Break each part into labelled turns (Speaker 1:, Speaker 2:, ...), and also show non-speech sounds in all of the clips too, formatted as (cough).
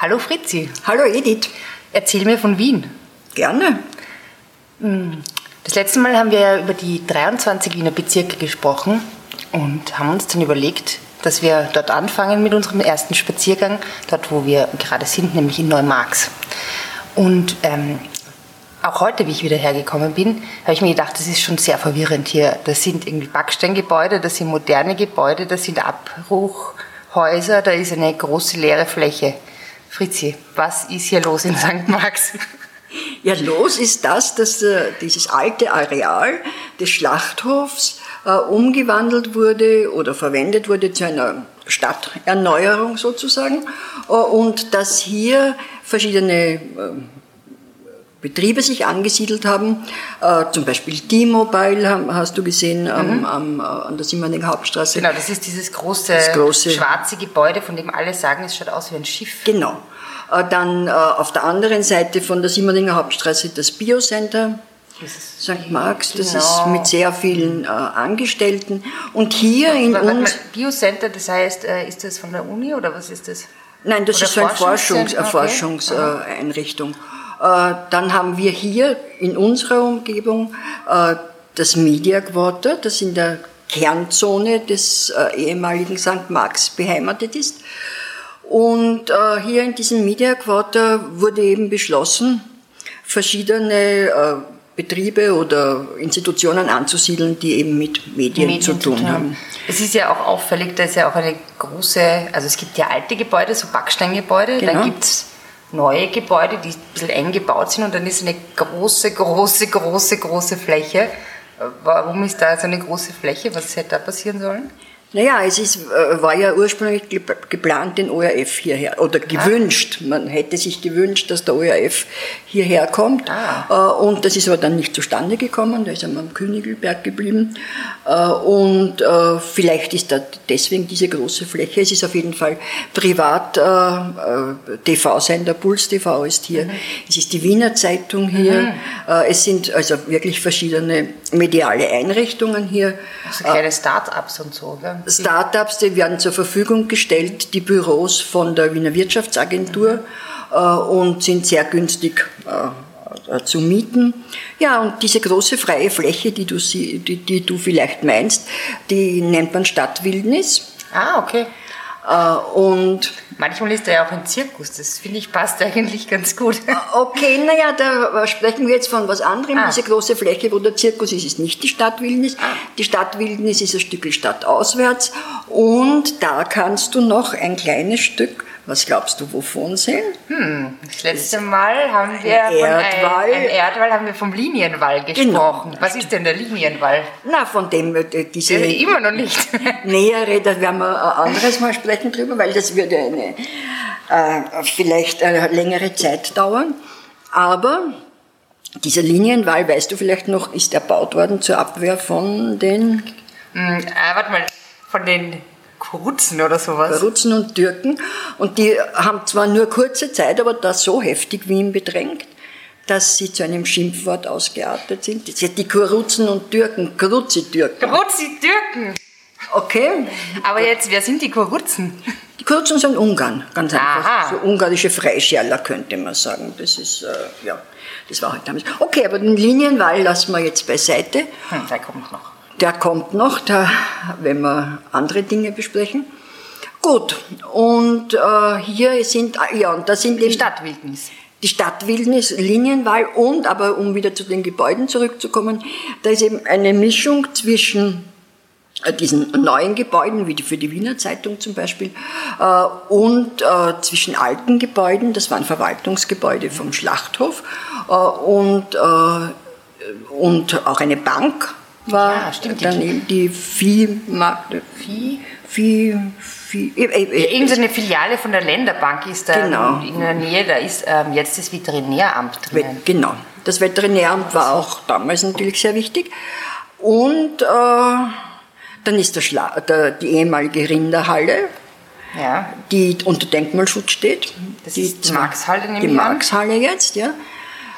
Speaker 1: Hallo Fritzi.
Speaker 2: Hallo Edith.
Speaker 1: Erzähl mir von Wien.
Speaker 2: Gerne.
Speaker 1: Das letzte Mal haben wir ja über die 23 Wiener Bezirke gesprochen und haben uns dann überlegt, dass wir dort anfangen mit unserem ersten Spaziergang, dort wo wir gerade sind, nämlich in Neumarx. Und ähm, auch heute, wie ich wieder hergekommen bin, habe ich mir gedacht, das ist schon sehr verwirrend hier. Das sind irgendwie Backsteingebäude, das sind moderne Gebäude, das sind Abbruchhäuser, da ist eine große leere Fläche. Fritzi, was ist hier los in St. Marx?
Speaker 2: Ja, los ist das, dass äh, dieses alte Areal des Schlachthofs äh, umgewandelt wurde oder verwendet wurde zu einer Stadterneuerung sozusagen äh, und dass hier verschiedene äh, Betriebe sich angesiedelt haben, äh, zum Beispiel T-Mobile hast du gesehen am, am, äh, an der Simmerninger Hauptstraße.
Speaker 1: Genau, das ist dieses große,
Speaker 2: große-
Speaker 1: schwarze Gebäude, von dem alle sagen, es schaut aus wie ein Schiff.
Speaker 2: Genau. Äh, Dann äh, auf der anderen Seite von der Simmerninger Hauptstraße das Biocenter, St. Marx, das
Speaker 1: Genau.
Speaker 2: ist mit sehr vielen äh, Angestellten. Und hier in uns,
Speaker 1: Biocenter, das heißt, äh, ist das von der Uni oder was ist das?
Speaker 2: nein, das
Speaker 1: Oder
Speaker 2: ist so eine Forschungs,
Speaker 1: Forschungszentrum, okay.
Speaker 2: Äh, Dann haben wir hier in unserer Umgebung äh, das Media Quarter, das in der Kernzone des äh, ehemaligen St. Marx beheimatet ist. Und hier in diesem Media Quarter wurde eben beschlossen, verschiedene Betriebe oder Institutionen anzusiedeln, die eben mit Medien, zu tun haben.
Speaker 1: Es ist ja auch auffällig, da ist ja auch eine große, also es gibt ja alte Gebäude, so Backsteingebäude,
Speaker 2: Genau.
Speaker 1: dann gibt es neue Gebäude, die ein bisschen eng gebaut sind und dann ist eine große, große, große, große Fläche. Äh, Warum ist da so eine große Fläche? Was hätte da passieren sollen?
Speaker 2: Naja, es ist, äh, war ja ursprünglich gep- geplant, den ORF hierher, oder gewünscht. Man hätte sich gewünscht, dass der ORF hierher kommt.
Speaker 1: Ah.
Speaker 2: Äh, Und das ist aber dann nicht zustande gekommen. Da ist er am Königelberg geblieben. Äh, Und vielleicht ist da deswegen diese große Fläche. Es ist auf jeden Fall privat. TV-Sender Puls TV ist hier.
Speaker 1: Mhm.
Speaker 2: Es ist die Wiener Zeitung hier. Äh, Es sind also wirklich verschiedene mediale Einrichtungen hier.
Speaker 1: So kleine Start-ups und so, gell?
Speaker 2: Startups, die werden zur Verfügung gestellt, die Büros von der Wiener Wirtschaftsagentur äh, und sind sehr günstig äh, äh, zu mieten. Ja, und diese große freie Fläche, die du, die, die du vielleicht meinst, die nennt man Stadtwildnis.
Speaker 1: Ah, okay.
Speaker 2: Äh, und
Speaker 1: Manchmal ist da ja auch ein Zirkus, das finde ich passt eigentlich ganz gut.
Speaker 2: Okay, naja, da sprechen wir jetzt von was anderem.
Speaker 1: Ah.
Speaker 2: Diese große Fläche, wo der Zirkus ist, ist nicht die Stadtwildnis. Die Stadtwildnis ist ein Stück stadtauswärts. Und da kannst du noch ein kleines Stück, was glaubst du, wovon sehen?
Speaker 1: Das letzte Mal haben wir
Speaker 2: Ein
Speaker 1: von
Speaker 2: Erdwall.
Speaker 1: Ein, ein Erdwall haben wir vom Linienwall gesprochen. Was ist denn der Linienwall?
Speaker 2: Na, von dem äh, diese
Speaker 1: Ja, immer noch nicht. (laughs)
Speaker 2: nähere, da werden wir ein anderes Mal sprechen drüber, weil das würde eine, äh, vielleicht eine längere Zeit dauern. Aber dieser Linienwall, weißt du vielleicht noch, ist erbaut worden zur Abwehr von den
Speaker 1: Hm, ah, warte mal, von den Kuruzen oder sowas.
Speaker 2: Rutzen und Türken. Und die haben zwar nur kurze Zeit, aber das so heftig Wien bedrängt, dass sie zu einem Schimpfwort ausgeartet sind. Die- Die Kuruzen und Türken, Kuruzi-Türken.
Speaker 1: Kuruzi-Türken!
Speaker 2: Okay?
Speaker 1: Aber jetzt, wer sind die Kuruzen?
Speaker 2: Die Kuruzen sind Ungarn, ganz einfach.
Speaker 1: Aha.
Speaker 2: So ungarische Freischärler könnte man sagen. Das ist, äh, ja, das war halt damals. Okay, aber den Linienwall lassen wir jetzt beiseite.
Speaker 1: Hm, der kommt noch.
Speaker 2: Der kommt noch, da, wenn wir andere Dinge besprechen. Gut, und äh, hier sind, ja, und da sind
Speaker 1: Die Stadtwildnis.
Speaker 2: die Stadtwildnis, Linienwahl und, aber um wieder zu den Gebäuden zurückzukommen, da ist eben eine Mischung zwischen äh, diesen neuen Gebäuden, wie die für die Wiener Zeitung zum Beispiel, äh, und äh, zwischen alten Gebäuden, das waren Verwaltungsgebäude vom Schlachthof, äh, und, äh, und auch eine Bank war
Speaker 1: Ja, stimmt, die-
Speaker 2: daneben, die Viehmarkt,
Speaker 1: Vieh?
Speaker 2: Vieh, Vieh, äh, äh,
Speaker 1: Irgendeine Filiale von der Länderbank ist da
Speaker 2: Genau.
Speaker 1: in der Nähe, da ist ähm, jetzt das Veterinäramt drinnen.
Speaker 2: Genau. Das Veterinäramt war auch damals natürlich sehr wichtig. Und äh, dann ist der Schla der, die ehemalige Rinderhalle,
Speaker 1: Ja,
Speaker 2: die unter Denkmalschutz steht.
Speaker 1: Das
Speaker 2: die
Speaker 1: ist die Marxhalle,
Speaker 2: Die. Marxhalle jetzt, ja.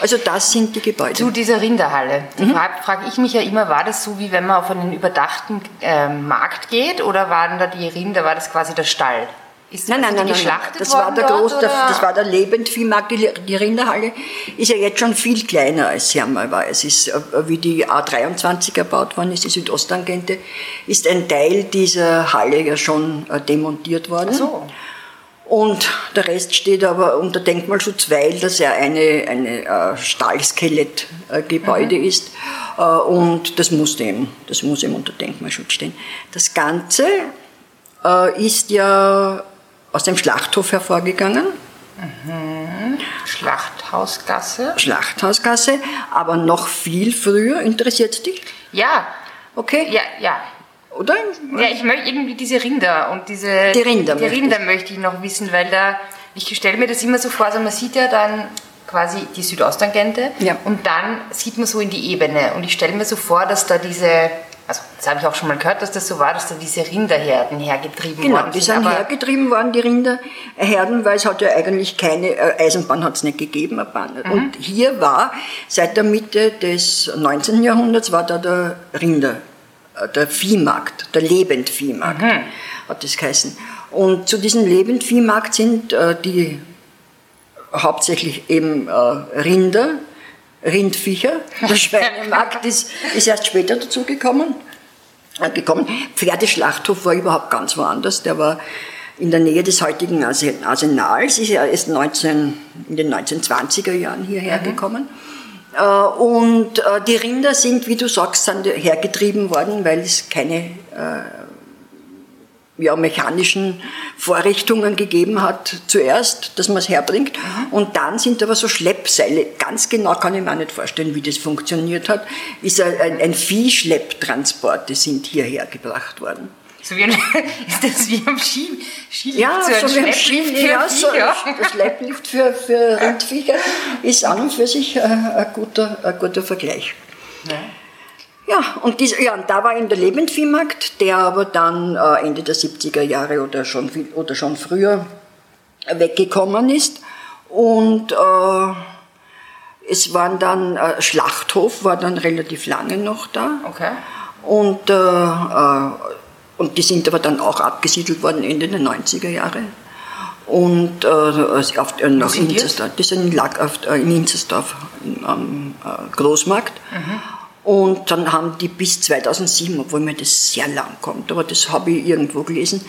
Speaker 2: Also das sind die Gebäude.
Speaker 1: Zu dieser Rinderhalle.
Speaker 2: Mhm.
Speaker 1: frage frag ich mich ja immer, war das so, wie wenn man auf einen überdachten ähm, Markt geht oder waren da die Rinder, war das quasi der Stall? Ist
Speaker 2: Nein, nein, nein, nein, das war der
Speaker 1: dort, oder?
Speaker 2: das war der Lebendviehmarkt, die, die Rinderhalle ist ja jetzt schon viel kleiner als sie einmal war. Es ist, äh, wie die A23 erbaut worden ist, die Südosttangente, ist ein Teil dieser Halle ja schon äh, demontiert worden.
Speaker 1: Ach so.
Speaker 2: Und der Rest steht aber unter Denkmalschutz, weil das ja eine, eine äh, Stahlskelettgebäude
Speaker 1: Mhm.
Speaker 2: ist. Äh, und das muss, eben, das muss eben unter Denkmalschutz stehen. Das Ganze äh, ist ja aus dem Schlachthof hervorgegangen,
Speaker 1: Schlachthausgasse.
Speaker 2: Schlachthausgasse, aber noch viel früher. Interessiert dich?
Speaker 1: Ja,
Speaker 2: Okay?
Speaker 1: ja, ja.
Speaker 2: Oder?
Speaker 1: Ja, ich möchte irgendwie diese Rinder und diese.
Speaker 2: Die Rinder
Speaker 1: Die Rinder möchte ich noch wissen, weil da. Ich stelle mir das immer so vor, also man sieht ja dann quasi die Südosttangente
Speaker 2: Ja.
Speaker 1: und dann sieht man so in die Ebene. Und ich stelle mir so vor, dass da diese. Also, das habe ich auch schon mal gehört, dass das so war, dass da diese Rinderherden hergetrieben
Speaker 2: Genau,
Speaker 1: worden
Speaker 2: die
Speaker 1: sind.
Speaker 2: sind
Speaker 1: aber-
Speaker 2: hergetrieben worden, die Rinderherden, weil es hat ja eigentlich keine äh, Eisenbahn hat es nicht gegeben. eine Bahn.
Speaker 1: Mhm.
Speaker 2: Und hier war seit der Mitte des 19. Jahrhunderts war da der Rinder, der Viehmarkt, der Lebendviehmarkt
Speaker 1: Mhm.
Speaker 2: hat das geheißen. Und zu diesem Lebendviehmarkt sind äh, die hauptsächlich eben äh, Rinder, Rindviecher. (laughs) Der Schweinemarkt ist, ist erst später dazugekommen. Äh, gekommen. Pferdeschlachthof war überhaupt ganz woanders. Der war in der Nähe des heutigen Arsen- Arsenals, ist ja erst 19, in den 1920er Jahren hierher gekommen. Äh, Und äh, die Rinder sind, wie du sagst, sind hergetrieben worden, weil es keine äh, ja, mechanischen Vorrichtungen gegeben hat zuerst, dass man es herbringt. Und dann sind aber so Schleppseile, ganz genau kann ich mir auch nicht vorstellen, wie das funktioniert hat, ist ein, ein, ein Viehschlepptransporte sind hierher gebracht worden.
Speaker 1: So wie ein, (laughs) ist das wie am Ski, Skilift,
Speaker 2: Ja,
Speaker 1: so
Speaker 2: so wie ein
Speaker 1: Schlepplift
Speaker 2: Ski,
Speaker 1: für
Speaker 2: ja, so ein Schlepplift für, für (laughs) Rindviecher ist an und für sich äh, ein guter, ein guter Vergleich. Ja, und, dies, ja, und da war in der Lebendviehmarkt, der aber dann äh, Ende der 70er Jahre oder schon, viel, oder schon früher weggekommen ist. Und äh, es waren dann, äh, Schlachthof war dann relativ lange noch da.
Speaker 1: Okay.
Speaker 2: Und, äh, äh, und die sind aber dann auch abgesiedelt worden Ende der 90er Jahre. Und äh, also auf, äh, nach? Inzersdorf. Die sind in, Lack, auf, äh, in Inzersdorf am äh, Großmarkt. Und dann haben die bis 2007, obwohl mir das sehr lang kommt, aber das habe ich irgendwo gelesen,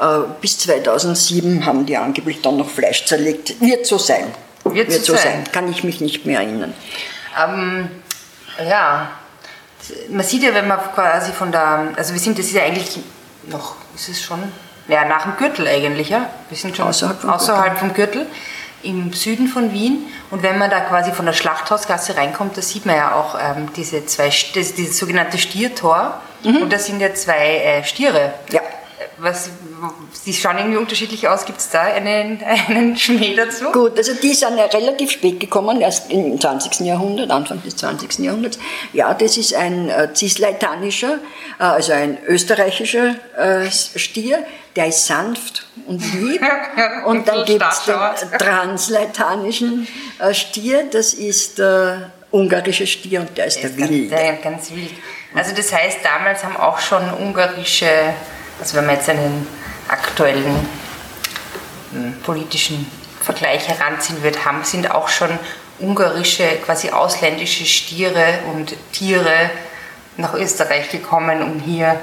Speaker 2: äh, bis 2007 haben die angeblich dann noch Fleisch zerlegt. Wird so sein.
Speaker 1: Wird so sein.
Speaker 2: Kann ich mich nicht mehr erinnern.
Speaker 1: Ähm, ja, man sieht ja, wenn man quasi von der, also wir sind, das ist ja eigentlich noch, ist es schon, ja, nach dem Gürtel eigentlich, ja. Wir sind schon
Speaker 2: Außerhalb vom
Speaker 1: außerhalb vom Gürtel im Süden von Wien. Und wenn man da quasi von der Schlachthausgasse reinkommt, da sieht man ja auch ähm, diese zwei, das, dieses sogenannte Stiertor. Und da sind ja zwei äh, Stiere.
Speaker 2: Ja.
Speaker 1: Was, die schauen irgendwie unterschiedlich aus. Gibt es da einen, (laughs) einen Schmäh dazu?
Speaker 2: Gut, also die sind ja relativ spät gekommen, erst im 20. Jahrhundert, Anfang des 20. Jahrhunderts. Ja, das ist ein äh, cisleitanischer, äh, also ein österreichischer äh, Stier, der ist sanft und lieb. (laughs) Und dann gibt es den transleitanischen äh, Stier, das ist der ungarische Stier und der ist der
Speaker 1: ist ganz,
Speaker 2: wilde.
Speaker 1: ja, ganz wild. Also das heißt, damals haben auch schon ungarische, also wenn man jetzt einen aktuellen hm, politischen Vergleich heranziehen wird, haben, sind auch schon ungarische, quasi ausländische Stiere und Tiere nach Österreich gekommen, um hier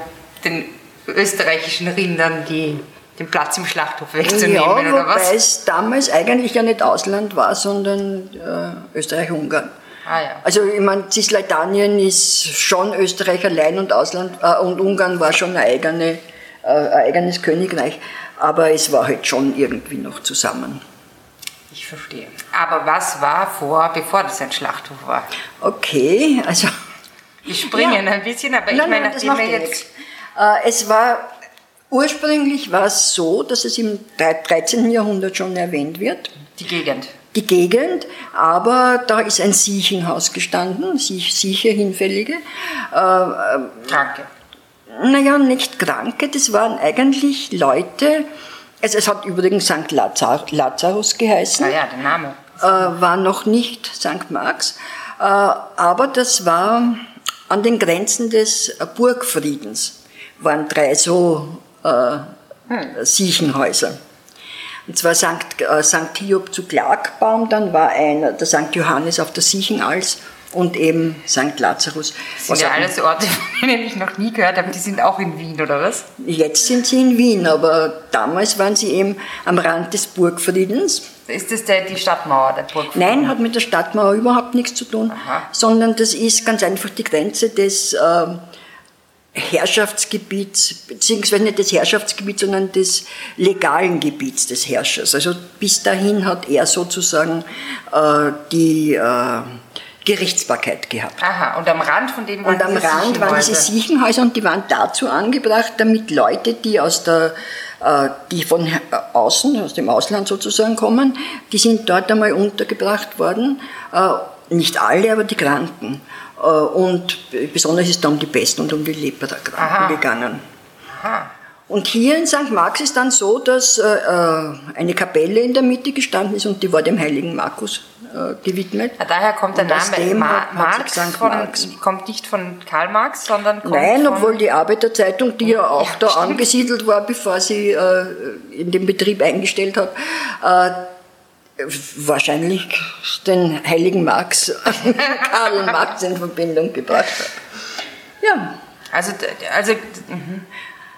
Speaker 1: den österreichischen Rindern die, den Platz im Schlachthof wegzunehmen,
Speaker 2: Ja,
Speaker 1: oder
Speaker 2: wobei
Speaker 1: was?
Speaker 2: es damals eigentlich ja nicht Ausland war, sondern äh, Österreich-Ungarn.
Speaker 1: Ah ja.
Speaker 2: Also ich meine, Cisleitanien ist schon Österreich allein und Ausland äh, und Ungarn war schon ein, eigene, äh, ein eigenes Königreich, aber es war halt schon irgendwie noch zusammen.
Speaker 1: Ich verstehe. Aber was war vor, bevor das ein Schlachthof war?
Speaker 2: Okay, also
Speaker 1: Wir springen
Speaker 2: Ja.
Speaker 1: ein bisschen, aber ich
Speaker 2: Nein,
Speaker 1: meine,
Speaker 2: nein, das
Speaker 1: nachdem wir jetzt.
Speaker 2: nichts. Äh, es war ursprünglich war es so, dass es im 13. Jahrhundert schon erwähnt wird.
Speaker 1: Die Gegend.
Speaker 2: die Gegend, aber da ist ein Siechenhaus gestanden, Siech, Sieche hinfällige. Äh,
Speaker 1: Kranke.
Speaker 2: Naja, nicht Kranke, das waren eigentlich Leute, also es hat übrigens St. Lazar, Lazarus geheißen,
Speaker 1: Ah ja, der Name.
Speaker 2: äh, war noch nicht St. Marx, äh, aber das war an den Grenzen des Burgfriedens, waren drei so äh, Siechenhäuser. Und zwar St. Äh, St. Hiob zu Klagbaum, dann war einer der St. Johannes auf der Siechenals und eben St. Lazarus.
Speaker 1: Das sind ja alles Orte, von denen ich noch nie gehört habe, die sind auch in Wien, oder was?
Speaker 2: Jetzt sind sie in Wien, aber damals waren sie eben am Rand des Burgfriedens.
Speaker 1: Ist das der, die Stadtmauer der Burgfrieden?
Speaker 2: Nein, hat mit der Stadtmauer überhaupt nichts zu tun, Aha. sondern das ist ganz einfach die Grenze des äh, Herrschaftsgebiets, beziehungsweise nicht des Herrschaftsgebiets, sondern des legalen Gebiets des Herrschers. Also bis dahin hat er sozusagen äh, die äh, Gerichtsbarkeit gehabt.
Speaker 1: Aha, und am Rand von dem waren
Speaker 2: Und am Rand waren diese Siechenhäuser und die waren dazu angebracht, damit Leute, die aus der äh, die von außen, aus dem Ausland sozusagen kommen, die sind dort einmal untergebracht worden. Äh, nicht alle, aber die Kranken. Äh, und besonders ist es da um die Besten und um die Leprakranken gegangen. Aha. Und hier in St. Marx ist dann so, dass eine Kapelle in der Mitte gestanden ist und die war dem heiligen Markus äh, gewidmet.
Speaker 1: Ja, daher kommt der Name Ma Marx, von, Marx, kommt nicht von Karl Marx, sondern kommt
Speaker 2: Nein, obwohl die Arbeiterzeitung, die ja auch ja, da stimmt. angesiedelt war, bevor sie äh, in den Betrieb eingestellt hat, äh, wahrscheinlich den heiligen Marx, (laughs) Karl Marx in Verbindung gebracht hat. Ja.
Speaker 1: Also, also, mhm.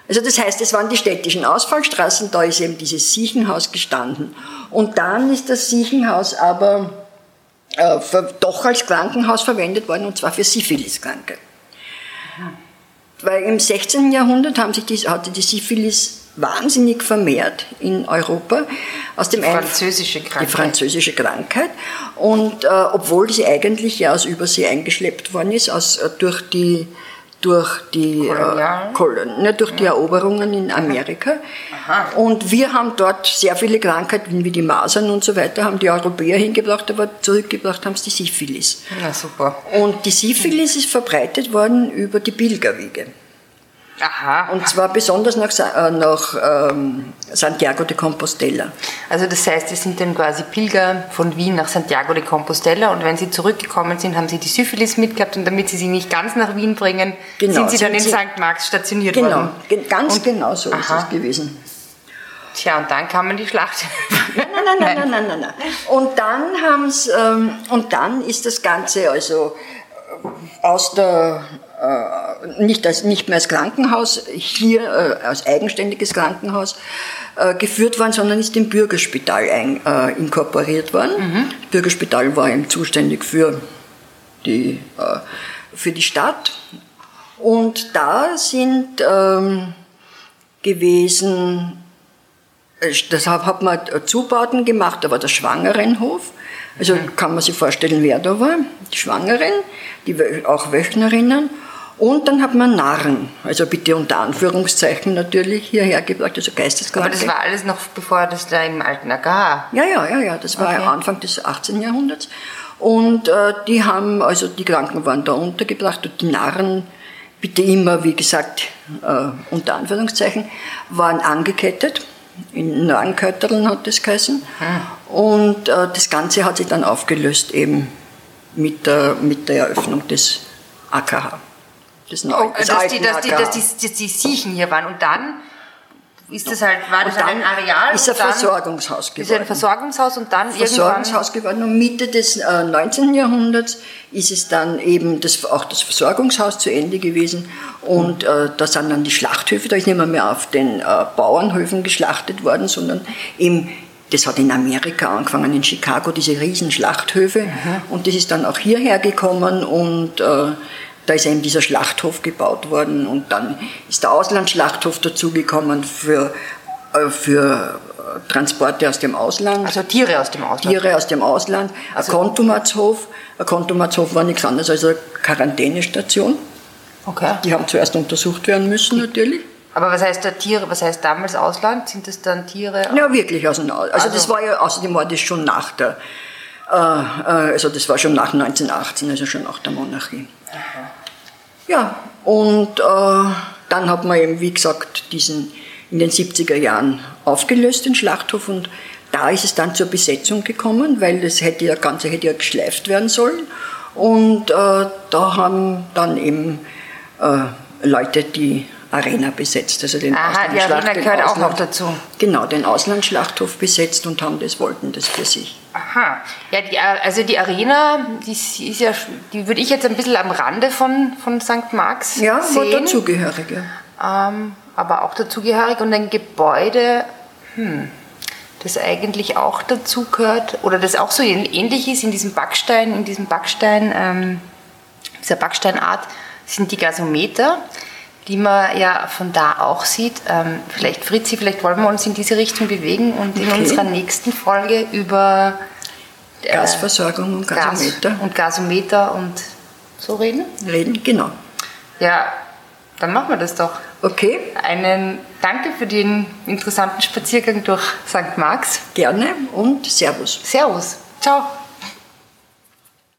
Speaker 2: Also das heißt, es waren die städtischen Ausfallstraßen, da ist eben dieses Siechenhaus gestanden. Und dann ist das Siechenhaus aber äh, doch als Krankenhaus verwendet worden, und zwar für Syphiliskranke. Weil im 16. Jahrhundert haben sich die, hatte die Syphilis wahnsinnig vermehrt in Europa.
Speaker 1: Aus dem die französische Krankheit.
Speaker 2: Die französische Krankheit. Und äh, obwohl sie eigentlich ja aus Übersee eingeschleppt worden ist, aus, äh, durch die durch die, äh, Kolon, ne, durch die Eroberungen in Amerika. Aha. Und wir haben dort sehr viele Krankheiten wie die Masern und so weiter, haben die Europäer hingebracht, aber zurückgebracht haben es die Syphilis.
Speaker 1: Na super.
Speaker 2: Und die Syphilis ist verbreitet worden über die Pilgerwege.
Speaker 1: Aha.
Speaker 2: Und zwar besonders nach, äh, nach ähm, Santiago de Compostela.
Speaker 1: Also das heißt, es sind dann quasi Pilger von Wien nach Santiago de Compostela und wenn sie zurückgekommen sind, haben sie die Syphilis mitgehabt und damit sie sie nicht ganz nach Wien bringen, genau, sind sie sind dann in St. Marx stationiert
Speaker 2: genau,
Speaker 1: worden.
Speaker 2: Genau, ganz und, genau so aha. ist es gewesen.
Speaker 1: Tja, und dann kam man die Schlacht.
Speaker 2: nein, nein, nein, nein, nein, nein, nein. Und dann haben's, ähm, und dann ist das Ganze also aus der äh, nicht, als, nicht mehr als Krankenhaus, hier äh, als eigenständiges Krankenhaus äh, geführt worden, sondern ist im Bürgerspital ein, äh, inkorporiert worden. Mhm. Das Bürgerspital war eben zuständig für die, äh, für die Stadt. Und da sind ähm, gewesen, äh, deshalb hat man Zubauten gemacht, da war der Schwangerenhof. Also kann man sich vorstellen, wer da war. Die Schwangeren, die auch Wöchnerinnen und dann hat man Narren, also bitte unter Anführungszeichen natürlich hierher gebracht, also Geisteskranke.
Speaker 1: Aber das war alles noch bevor das da im alten AKH?
Speaker 2: Ja, ja, ja, ja, das war okay. Anfang des 18. Jahrhunderts. Und äh, die haben, also die Kranken waren da untergebracht und die Narren, bitte immer, wie gesagt, äh, unter Anführungszeichen, waren angekettet. In Narrenkötterln hat das geheißen. Hm. Und äh, das Ganze hat sich dann aufgelöst eben mit der, mit der Eröffnung des AKH.
Speaker 1: Das oh, das dass, die, dass, die, dass, die, dass die Siechen hier waren. Und dann ist das halt, war das halt ein Areal?
Speaker 2: Ist ein Versorgungshaus
Speaker 1: geworden. Ist ein Versorgungshaus und dann
Speaker 2: Versorgungshaus geworden. Und Mitte des äh, 19. Jahrhunderts ist es dann eben das, auch das Versorgungshaus zu Ende gewesen. Und äh, da sind dann die Schlachthöfe, da ist nicht mehr, mehr auf den äh, Bauernhöfen geschlachtet worden, sondern eben das hat in Amerika angefangen, in Chicago, diese riesen Schlachthöfe. Mhm. Und das ist dann auch hierher gekommen und äh, da ist eben dieser Schlachthof gebaut worden und dann ist der Auslandsschlachthof dazugekommen für, äh, für Transporte aus dem Ausland.
Speaker 1: Also Tiere aus dem Ausland.
Speaker 2: Tiere aus dem Ausland. Also ein Kontumatshof. Ein Kontumatshof war nichts anderes als eine Quarantänestation. Okay. Die haben zuerst untersucht werden müssen natürlich.
Speaker 1: Aber was heißt da Tiere, was heißt damals Ausland? Sind das dann Tiere?
Speaker 2: Ja, wirklich aus dem Ausland. Also, also das war ja, außerdem war das schon nach der, äh, äh also das war schon nach 1918, also schon nach der Monarchie. Aha. Ja, und äh, dann hat man eben, wie gesagt, diesen in den 70er Jahren aufgelöst, den Schlachthof, und da ist es dann zur Besetzung gekommen, weil das hätte ja, Ganze hätte ja geschleift werden sollen. Und äh, da haben dann eben äh, Leute, die Arena besetzt, also den
Speaker 1: Aha, die Arena gehört auch noch dazu.
Speaker 2: Genau, den Auslandsschlachthof besetzt und haben das, wollten das für sich.
Speaker 1: Aha, ja, die, also die Arena, die ist ja, die würde ich jetzt ein bisschen am Rande von, von St. Marx
Speaker 2: ja,
Speaker 1: sehen.
Speaker 2: Ja, dazugehörig,
Speaker 1: ja. Ähm, aber auch dazugehörig und ein Gebäude, hm, das eigentlich auch dazu gehört oder das auch so ähnlich ist in diesem Backstein, in diesem Backstein, ähm, dieser Backsteinart, sind die Gasometer, die man ja von da auch sieht. Ähm, vielleicht, Fritzi, vielleicht wollen wir uns in diese Richtung bewegen und in okay. unserer nächsten Folge über
Speaker 2: äh, Gasversorgung und Gasometer.
Speaker 1: Gas und Gasometer und so reden?
Speaker 2: Reden, genau.
Speaker 1: Ja, dann machen wir das doch.
Speaker 2: Okay.
Speaker 1: Einen Danke für den interessanten Spaziergang durch St. Marx.
Speaker 2: Gerne und Servus.
Speaker 1: Servus. Ciao.